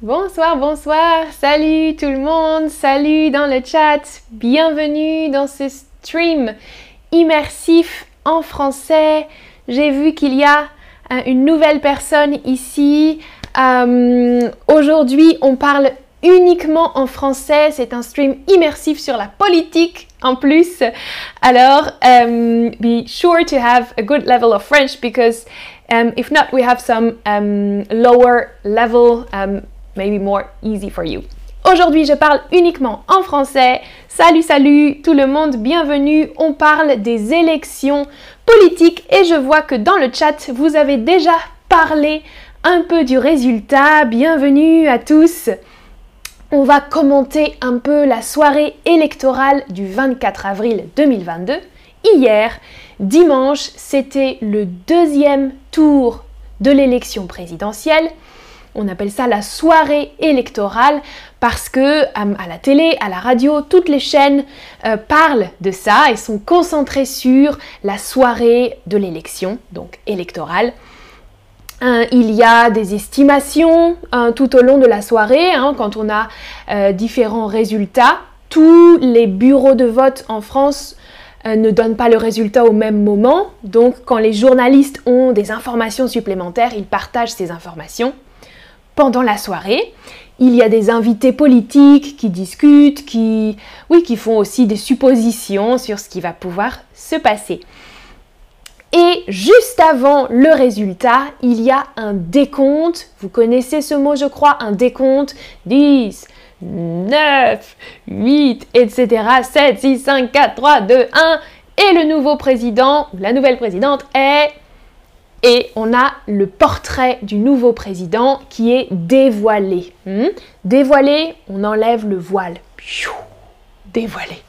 Bonsoir, bonsoir, salut tout le monde, salut dans le chat, bienvenue dans ce stream immersif en français. J'ai vu qu'il y a euh, une nouvelle personne ici. Euh, aujourd'hui, on parle uniquement en français. C'est un stream immersif sur la politique en plus. Alors, um, be sure to have a good level of French because um, if not, we have some um, lower level maybe more easy for you. Aujourd'hui, je parle uniquement en français. Salut, salut tout le monde, bienvenue. On parle des élections politiques et je vois que dans le chat, vous avez déjà parlé un peu du résultat. Bienvenue à tous. On va commenter un peu la soirée électorale du 24 avril 2022. Hier, dimanche, c'était le deuxième tour de l'élection présidentielle. On appelle ça la soirée électorale parce que euh, à la télé, à la radio, toutes les chaînes euh, parlent de ça et sont concentrées sur la soirée de l'élection, donc électorale. Hein, il y a des estimations hein, tout au long de la soirée, hein, quand on a euh, différents résultats. Tous les bureaux de vote en France ne donnent pas le résultat au même moment. Donc quand les journalistes ont des informations supplémentaires, ils partagent ces informations pendant la soirée. Il y a des invités politiques qui discutent, qui, oui, font aussi des suppositions sur ce qui va pouvoir se passer. Et juste avant le résultat, il y a un décompte. Vous connaissez ce mot, je crois, un décompte. 10, 9, 8, etc. 7, 6, 5, 4, 3, 2, 1. Et le nouveau président, la nouvelle présidente est et on a le portrait du nouveau président qui est dévoilé. Hmm? Dévoilé, on enlève le voile. Dévoilé.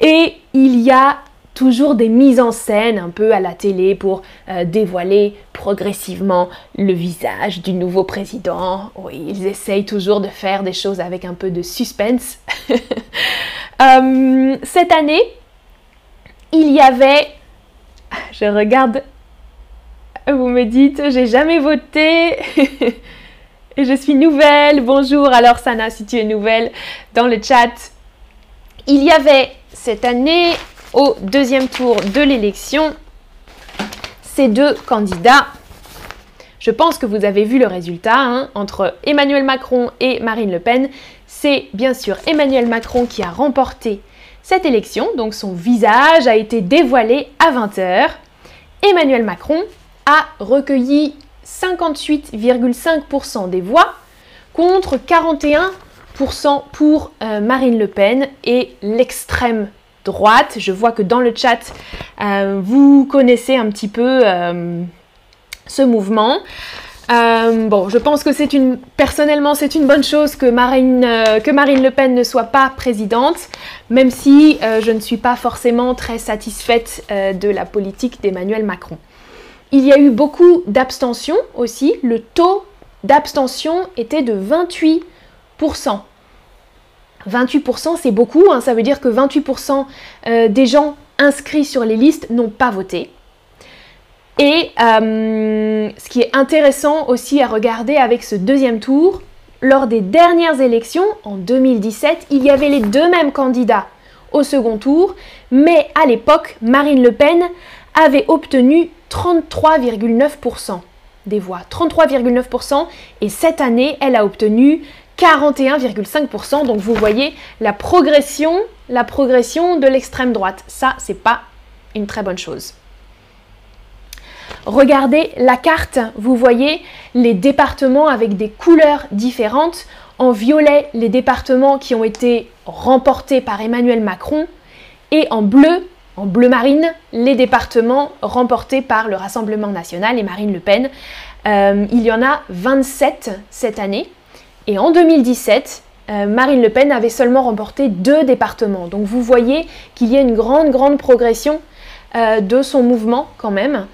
Et il y a toujours des mises en scène un peu à la télé pour euh, dévoiler progressivement le visage du nouveau président. Oui, ils essayent toujours de faire des choses avec un peu de suspense. Euh, cette année, il y avait, je regarde vous me dites, j'ai jamais voté. et je suis nouvelle. Bonjour, alors Sana, si tu es nouvelle, dans le chat. Il y avait cette année, au deuxième tour de l'élection, ces deux candidats. Je pense que vous avez vu le résultat hein, entre Emmanuel Macron et Marine Le Pen. C'est bien sûr Emmanuel Macron qui a remporté cette élection, donc son visage a été dévoilé à 20h. Emmanuel Macron a recueilli 58,5% des voix contre 41% pour euh, Marine Le Pen et l'extrême droite. Je vois que dans le chat, euh, vous connaissez un petit peu euh, ce mouvement. bon, je pense que c'est une, personnellement, c'est une bonne chose que Marine, que Marine Le Pen ne soit pas présidente, même si je ne suis pas forcément très satisfaite de la politique d'Emmanuel Macron. Il y a eu beaucoup d'abstention aussi. Le taux d'abstention était de 28%. 28% c'est beaucoup, hein. ça veut dire que 28% euh, des gens inscrits sur les listes n'ont pas voté. Et euh, ce qui est intéressant aussi à regarder avec ce deuxième tour, lors des dernières élections, en 2017, il y avait les deux mêmes candidats au second tour, mais à l'époque, Marine Le Pen avait obtenu 33,9% des voix. 33,9% et cette année, elle a obtenu 41,5%. Donc vous voyez la progression, la progression de l'extrême droite. Ça, c'est pas une très bonne chose. Regardez la carte, vous voyez les départements avec des couleurs différentes. En violet, les départements qui ont été remportés par Emmanuel Macron et en bleu, en bleu marine les départements remportés par le Rassemblement national et Marine Le Pen. Euh, il y en a 27 cette année. Et en 2017, euh, Marine Le Pen avait seulement remporté deux départements. Donc vous voyez qu'il y a une grande, grande progression euh, de son mouvement quand même.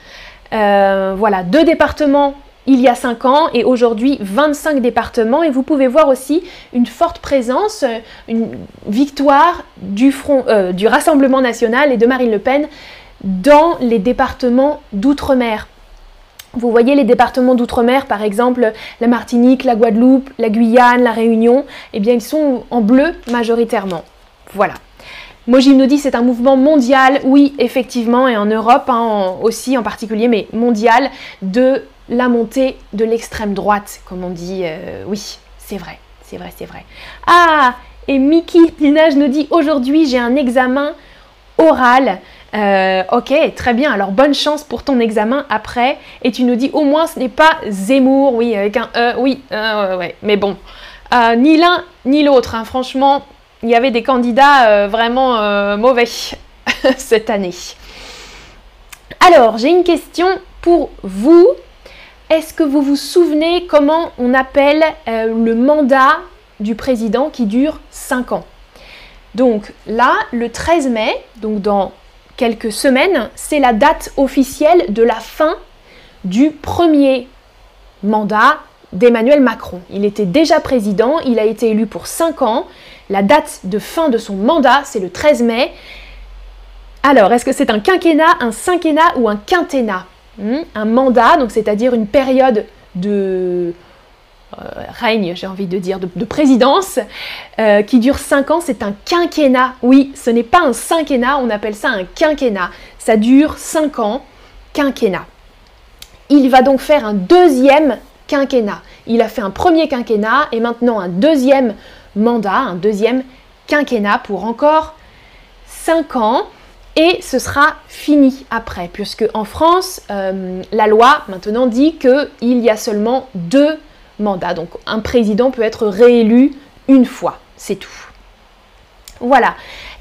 voilà, deux départements il y a 5 ans et aujourd'hui 25 départements. Et vous pouvez voir aussi une forte présence, une victoire du, front, euh, du Rassemblement national et de Marine Le Pen dans les départements d'outre-mer. Vous voyez les départements d'outre-mer, par exemple la Martinique, la Guadeloupe, la Guyane, la Réunion, eh bien ils sont en bleu majoritairement. Voilà. Mojim nous dit c'est un mouvement mondial, oui effectivement, et en Europe hein, aussi en particulier, mais mondial, de la montée de l'extrême droite, comme on dit. Euh, oui, c'est vrai, c'est vrai, c'est vrai. Ah, et Mickey Pinage nous dit aujourd'hui j'ai un examen oral. Euh, ok, très bien. Alors bonne chance pour ton examen après. Et tu nous dis au moins ce n'est pas Zemmour, oui, avec un E, oui, euh. Mais bon, ni l'un ni l'autre. Hein. Franchement, il y avait des candidats vraiment mauvais cette année. Alors, j'ai une question pour vous. Est-ce que vous vous souvenez comment on appelle le mandat du président qui dure 5 ans? Donc là, le 13 mai, donc dans quelques semaines, c'est la date officielle de la fin du premier mandat d'Emmanuel Macron. Il était déjà président, il a été élu pour 5 ans. La date de fin de son mandat, c'est le 13 mai. Alors, est-ce que c'est un quinquennat, un cinquennat ou un quinquennat? hmm Un mandat, donc c'est-à-dire une période de euh, règne, j'ai envie de dire, de, présidence, euh, qui dure 5 ans, c'est un quinquennat. Oui, ce n'est pas un cinquennat, on appelle ça un quinquennat. Ça dure 5 ans, quinquennat. Il va donc faire un deuxième quinquennat. Il a fait un premier quinquennat et maintenant un deuxième mandat, un deuxième quinquennat pour encore 5 ans. Et ce sera fini après, puisque en France, euh, la loi maintenant dit qu'il y a seulement deux mandat. Donc un président peut être réélu une fois, c'est tout. Voilà.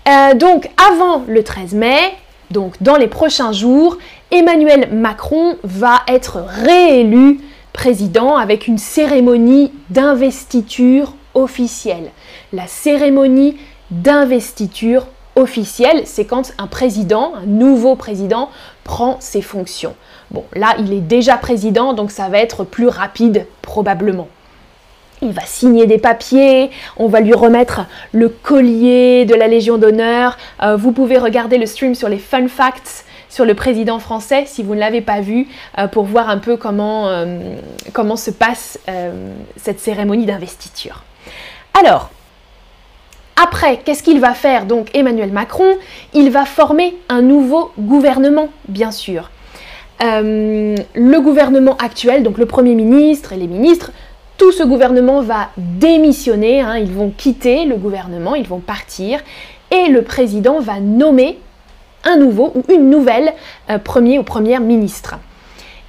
Euh, donc avant le 13 mai, donc dans les prochains jours, Emmanuel Macron va être réélu président avec une cérémonie d'investiture officielle. La cérémonie d'investiture officielle, c'est quand un président, un nouveau président, prend ses fonctions. Bon, là, il est déjà président, donc ça va être plus rapide probablement. Il va signer des papiers, on va lui remettre le collier de la Légion d'honneur. Euh, vous pouvez regarder le stream sur les fun facts sur le président français si vous ne l'avez pas vu euh, pour voir un peu comment, euh, comment se passe cette cérémonie d'investiture. Alors, après, qu'est-ce qu'il va faire donc Emmanuel Macron? Il va former un nouveau gouvernement, bien sûr. Euh, le gouvernement actuel, donc le Premier ministre et les ministres, tout ce gouvernement va démissionner, hein. ils vont quitter le gouvernement, ils vont partir, et le président va nommer un nouveau ou une nouvelle euh, premier ou première ministre.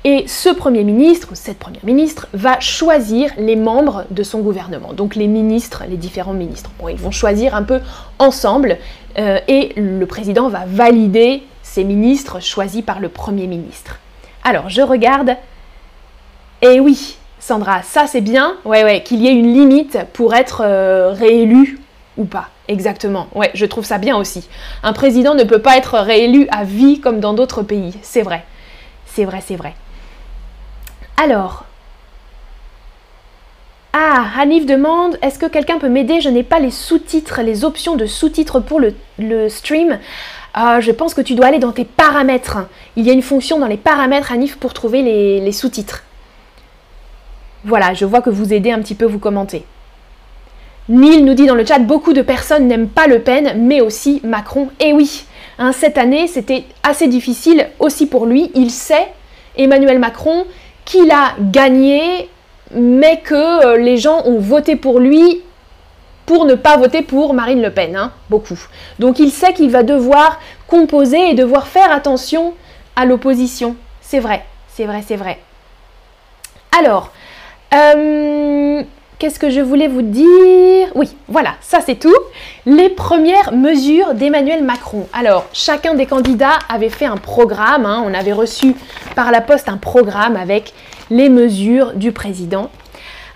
Et ce Premier ministre, cette Première ministre, va choisir les membres de son gouvernement, donc les ministres, les différents ministres. Bon, ils vont choisir un peu ensemble, euh, et le président va valider ces ministres choisis par le Premier ministre. Alors, je regarde. Et oui, Sandra, ça c'est bien, ouais, ouais, qu'il y ait une limite pour être euh, réélu ou pas. Exactement, ouais, je trouve ça bien aussi. Un président ne peut pas être réélu à vie comme dans d'autres pays, c'est vrai. C'est vrai, c'est vrai. Alors, ah, Hanif demande, est-ce que quelqu'un peut m'aider? Je n'ai pas les sous-titres, les options de sous-titres pour le, stream. Ah, je pense que tu dois aller dans tes paramètres. Il y a une fonction dans les paramètres, Anif, pour trouver les, sous-titres. Voilà, je vois que vous aidez un petit peu, vous commentez. Neil nous dit dans le chat, beaucoup de personnes n'aiment pas Le Pen, mais aussi Macron. Et oui, hein, cette année, c'était assez difficile aussi pour lui. Il sait, Emmanuel Macron, qu'il a gagné, mais que euh, les gens ont voté pour lui pour ne pas voter pour Marine Le Pen, hein, beaucoup. Donc il sait qu'il va devoir composer et devoir faire attention à l'opposition. C'est vrai, c'est vrai, c'est vrai. Alors, euh, qu'est-ce que je voulais vous dire? Oui, voilà, ça c'est tout. Les premières mesures d'Emmanuel Macron. Alors, chacun des candidats avait fait un programme. Hein. on avait reçu par la poste un programme avec les mesures du président.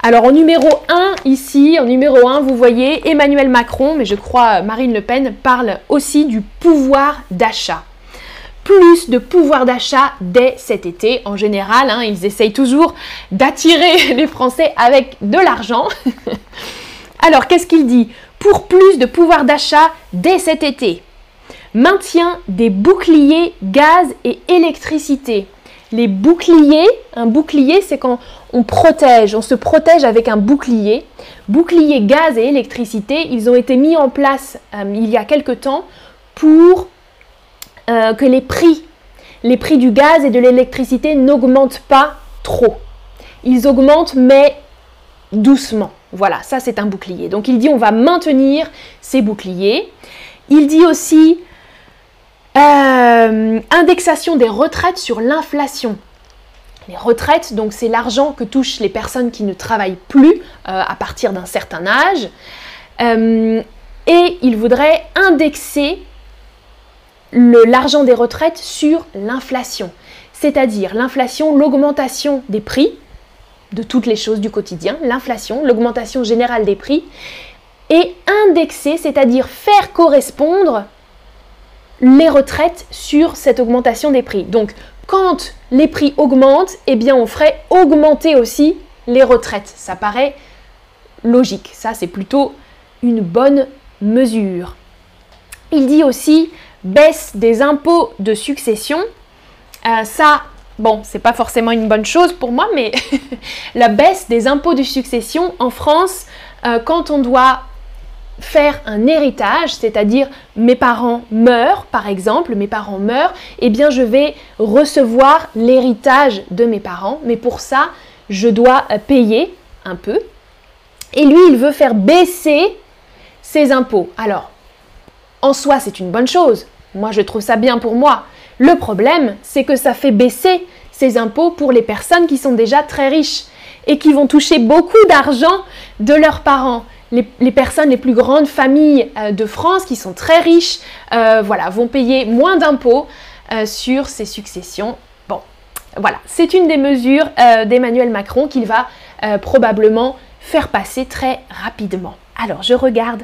Alors en numéro 1 ici, en numéro 1, vous voyez Emmanuel Macron, mais je crois Marine Le Pen parle aussi du pouvoir d'achat. De pouvoir d'achat dès cet été. En général, hein, ils essayent toujours d'attirer les Français avec de l'argent. Alors qu'est-ce qu'il dit? Pour plus de pouvoir d'achat dès cet été. Maintien des boucliers gaz et électricité les boucliers. Un bouclier, c'est quand on protège, on se protège avec un bouclier. Bouclier gaz et électricité, ils ont été mis en place euh, il y a quelque temps pour euh, que les prix, les prix du gaz et de l'électricité n'augmentent pas trop. Ils augmentent mais doucement. Voilà, ça c'est un bouclier. Donc il dit on va maintenir ces boucliers. Il dit aussi euh, indexation des retraites sur l'inflation. Les retraites, donc c'est l'argent que touchent les personnes qui ne travaillent plus euh, à partir d'un certain âge. Et il voudrait indexer l'argent des retraites sur l'inflation. C'est-à-dire l'inflation, l'augmentation des prix de toutes les choses du quotidien, l'inflation, l'augmentation générale des prix, et indexer, c'est-à-dire faire correspondre les retraites sur cette augmentation des prix. Donc, quand les prix augmentent, eh bien, on ferait augmenter aussi les retraites. Ça paraît logique. Ça, c'est plutôt une bonne mesure. Il dit aussi baisse des impôts de succession. Euh, ça, bon, c'est pas forcément une bonne chose pour moi, mais la baisse des impôts de succession en France, euh, quand on doit faire un héritage, c'est-à-dire mes parents meurent, par exemple, mes parents meurent, eh bien je vais recevoir l'héritage de mes parents, mais pour ça, je dois euh, payer un peu. Et lui, il veut faire baisser ses impôts. Alors, en soi, c'est une bonne chose. Moi, je trouve ça bien pour moi. Le problème, c'est que ça fait baisser ses impôts pour les personnes qui sont déjà très riches et qui vont toucher beaucoup d'argent de leurs parents les, personnes, les plus grandes familles euh, de France qui sont très riches, euh, voilà, vont payer moins d'impôts euh, sur ces successions. Bon, voilà, c'est une des mesures d'Emmanuel Macron qu'il va probablement faire passer très rapidement. Alors, je regarde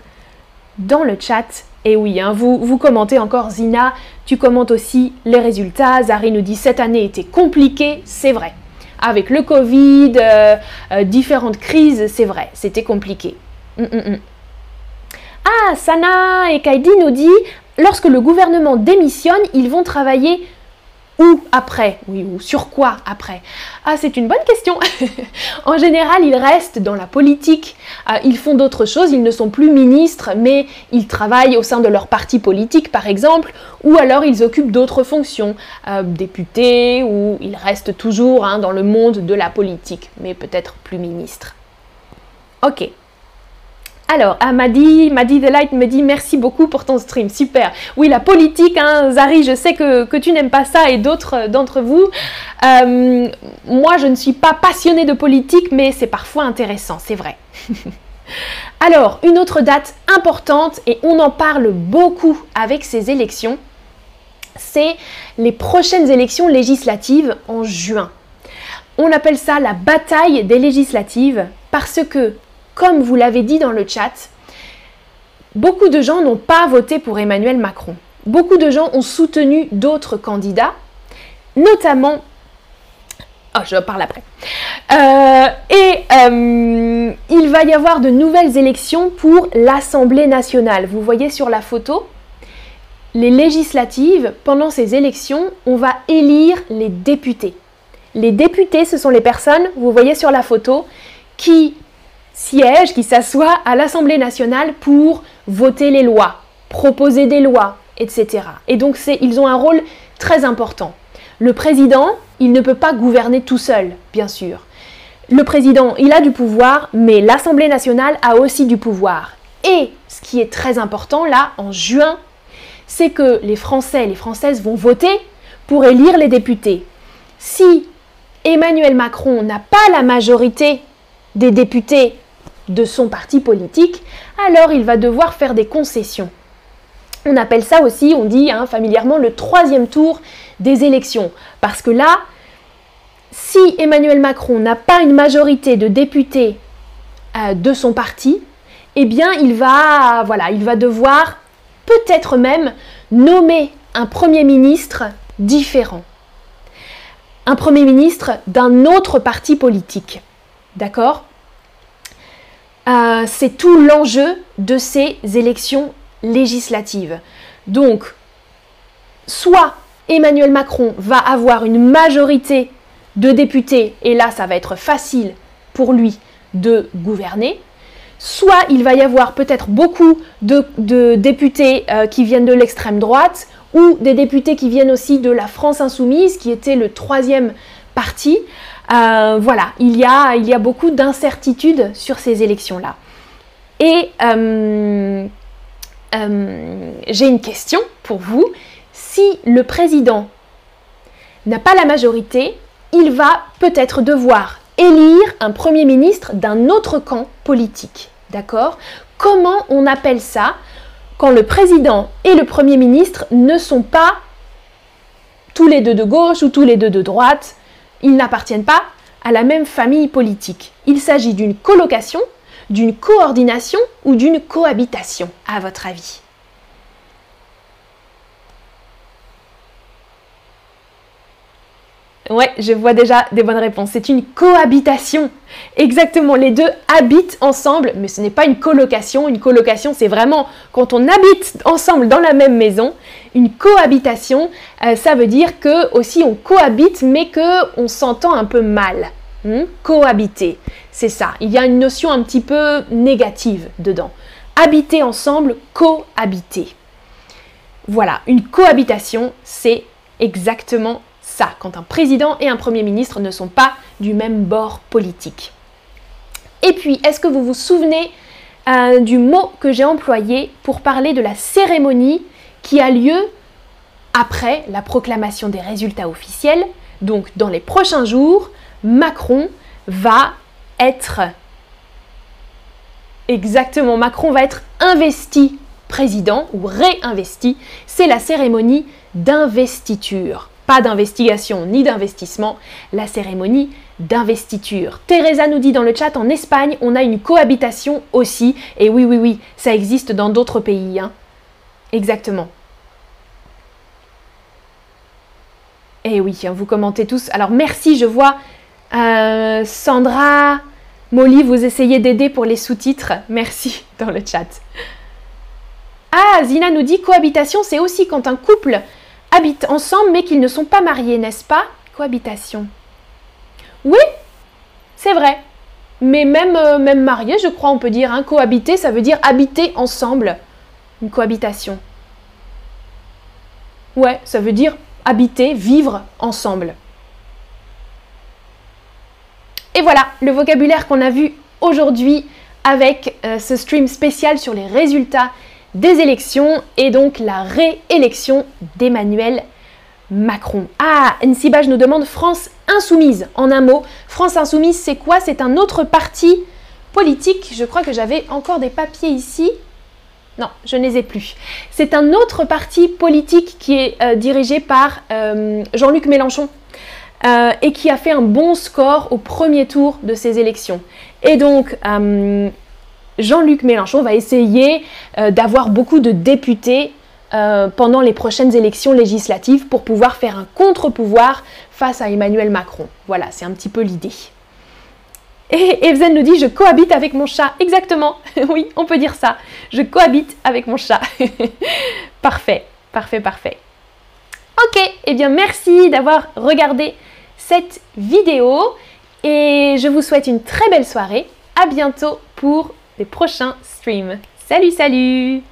dans le chat. Et oui, hein, vous, commentez encore, Zina, tu commentes aussi les résultats. Zari nous dit cette année était compliquée, c'est vrai. Avec le Covid, différentes crises, c'est vrai, c'était compliqué. Mm, mm, mm. Ah, Sana et Kaidi nous dit, lorsque le gouvernement démissionne, ils vont travailler où après? Oui, ou sur quoi après? Ah, c'est une bonne question. en général, ils restent dans la politique. Ah, ils font d'autres choses. Ils ne sont plus ministres, mais ils travaillent au sein de leur parti politique, par exemple, ou alors ils occupent d'autres fonctions, euh, députés, ou ils restent toujours hein, dans le monde de la politique, mais peut-être plus ministres. Ok. Alors, ah, Madi, Madi The Light me dit merci beaucoup pour ton stream, super. Oui, la politique, hein, Zari, je sais que, tu n'aimes pas ça et d'autres euh, d'entre vous. Euh, moi, je ne suis pas passionnée de politique, mais c'est parfois intéressant, c'est vrai. Alors, une autre date importante, et on en parle beaucoup avec ces élections, c'est les prochaines élections législatives en juin. On appelle ça la bataille des législatives parce que comme vous l'avez dit dans le chat, beaucoup de gens n'ont pas voté pour Emmanuel Macron. Beaucoup de gens ont soutenu d'autres candidats, notamment... Oh, je parle après. Euh, et euh, il va y avoir de nouvelles élections pour l'Assemblée nationale. Vous voyez sur la photo, les législatives, pendant ces élections, on va élire les députés. Les députés, ce sont les personnes, vous voyez sur la photo, qui siège, qui s'assoit à l'Assemblée nationale pour voter les lois, proposer des lois, etc. Et donc ils ont un rôle très important. Le président, il ne peut pas gouverner tout seul, bien sûr. Le président, il a du pouvoir, mais l'Assemblée nationale a aussi du pouvoir. Et ce qui est très important là, en juin, c'est que les Français les Françaises vont voter pour élire les députés. Si Emmanuel Macron n'a pas la majorité des députés de son parti politique, alors il va devoir faire des concessions. On appelle ça aussi, on dit hein, familièrement, le troisième tour des élections. Parce que là, si Emmanuel Macron n'a pas une majorité de députés euh, de son parti, eh bien il va, voilà, il va devoir peut-être même nommer un Premier ministre différent. Un Premier ministre d'un autre parti politique. D'accord? Euh, c'est tout l'enjeu de ces élections législatives. Donc, soit Emmanuel Macron va avoir une majorité de députés, et là ça va être facile pour lui de gouverner, soit il va y avoir peut-être beaucoup de, députés euh, qui viennent de l'extrême droite, ou des députés qui viennent aussi de la France insoumise, qui était le troisième parti. Euh, voilà, il y, a, beaucoup d'incertitudes sur ces élections-là. Et euh, j'ai une question pour vous. Si le président n'a pas la majorité, il va peut-être devoir élire un Premier ministre d'un autre camp politique. D'accord? Comment on appelle ça quand le président et le Premier ministre ne sont pas tous les deux de gauche ou tous les deux de droite? Ils n'appartiennent pas à la même famille politique. Il s'agit d'une colocation, d'une coordination ou d'une cohabitation, à votre avis? Ouais, je vois déjà des bonnes réponses. C'est une cohabitation. Exactement, les deux habitent ensemble, mais ce n'est pas une colocation. Une colocation, c'est vraiment quand on habite ensemble dans la même maison. Une cohabitation, euh, ça veut dire que aussi on cohabite, mais que on s'entend un peu mal. Hmm? Cohabiter, c'est ça. Il y a une notion un petit peu négative dedans. Habiter ensemble, cohabiter. Voilà, une cohabitation, c'est exactement quand un président et un premier ministre ne sont pas du même bord politique. Et puis, est-ce que vous vous souvenez euh, du mot que j'ai employé pour parler de la cérémonie qui a lieu après la proclamation des résultats officiels? Donc, dans les prochains jours, Macron va être... Exactement, Macron va être investi président ou réinvesti. C'est la cérémonie d'investiture pas d'investigation ni d'investissement, la cérémonie d'investiture. Teresa nous dit dans le chat, en Espagne, on a une cohabitation aussi. Et oui, oui, oui, ça existe dans d'autres pays. Hein. Exactement. Et oui, hein, vous commentez tous. Alors merci, je vois euh, Sandra, Molly, vous essayez d'aider pour les sous-titres. Merci dans le chat. Ah, Zina nous dit cohabitation, c'est aussi quand un couple habitent ensemble mais qu'ils ne sont pas mariés, n'est-ce pas? Cohabitation. Oui, c'est vrai. Mais même, euh, même mariés, je crois, on peut dire. Hein, cohabiter, ça veut dire habiter ensemble. Une cohabitation. Ouais, ça veut dire habiter, vivre ensemble. Et voilà, le vocabulaire qu'on a vu aujourd'hui avec euh, ce stream spécial sur les résultats des élections et donc la réélection d'Emmanuel Macron. Ah, Nsibaj nous demande France insoumise. En un mot, France insoumise, c'est quoi? C'est un autre parti politique. Je crois que j'avais encore des papiers ici. Non, je ne les ai plus. C'est un autre parti politique qui est euh, dirigé par euh, Jean-Luc Mélenchon euh, et qui a fait un bon score au premier tour de ces élections. Et donc, Jean-Luc Mélenchon va essayer euh, d'avoir beaucoup de députés euh, pendant les prochaines élections législatives pour pouvoir faire un contre-pouvoir face à Emmanuel Macron. Voilà, c'est un petit peu l'idée. Et Evzen nous dit je cohabite avec mon chat. Exactement, oui, on peut dire ça. Je cohabite avec mon chat. parfait, parfait, parfait. Ok, et eh bien merci d'avoir regardé cette vidéo et je vous souhaite une très belle soirée. À bientôt pour les prochains streams. Salut, salut